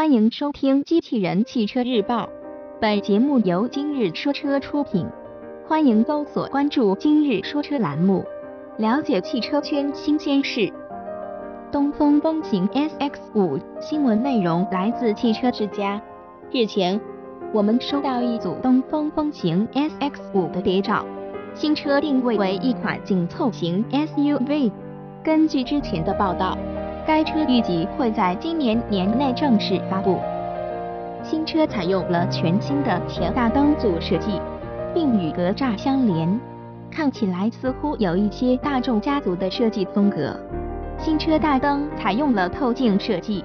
欢迎收听《机器人汽车日报》，本节目由今日说车出品。欢迎搜索关注“今日说车”栏目，了解汽车圈新鲜事。东风风行 SX5 新闻内容来自汽车之家。日前，我们收到一组东风风行 SX5 的谍照，新车定位为一款紧凑型 SUV。根据之前的报道，该车预计会在今年年内正式发布。新车采用了全新的前大灯组设计，并与格栅相连，看起来似乎有一些大众家族的设计风格。新车大灯采用了透镜设计，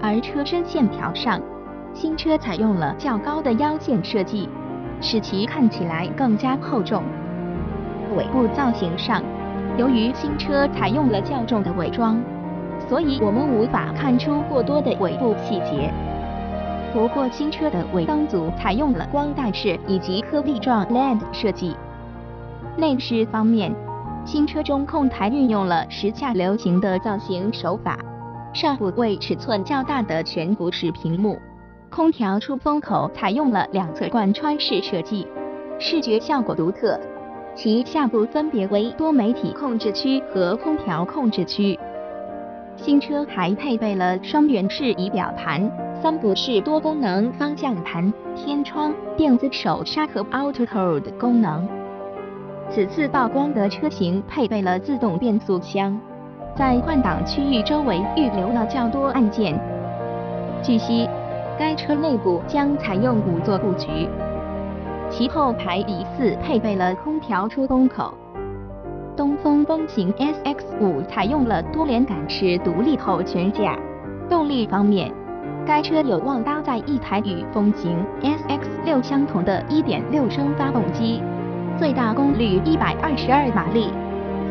而车身线条上，新车采用了较高的腰线设计，使其看起来更加厚重。尾部造型上，由于新车采用了较重的伪装，所以我们无法看出过多的尾部细节。不过新车的尾灯组采用了光带式以及颗粒状 LED 设计。内饰方面，新车中控台运用了时下流行的造型手法，上部为尺寸较大的全幅式屏幕，空调出风口采用了两侧贯穿式设计，视觉效果独特。其下部分别为多媒体控制区和空调控制区。新车还配备了双圆式仪表盘、三辐式多功能方向盘、天窗、电子手刹和 Auto Hold 功能。此次曝光的车型配备了自动变速箱，在换挡区域周围预留了较多按键。据悉，该车内部将采用五座布局，其后排疑似配备了空调出风口。东风风行 SX5 采用了多连杆式独立后悬架。动力方面，该车有望搭载一台与风行 SX6 相同的1.6升发动机。最大功率一百二十二马力，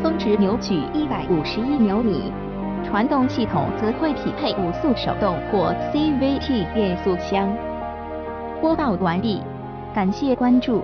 峰值扭矩一百五十一牛米，传动系统则会匹配五速手动或 CVT 变速箱。播报完毕，感谢关注。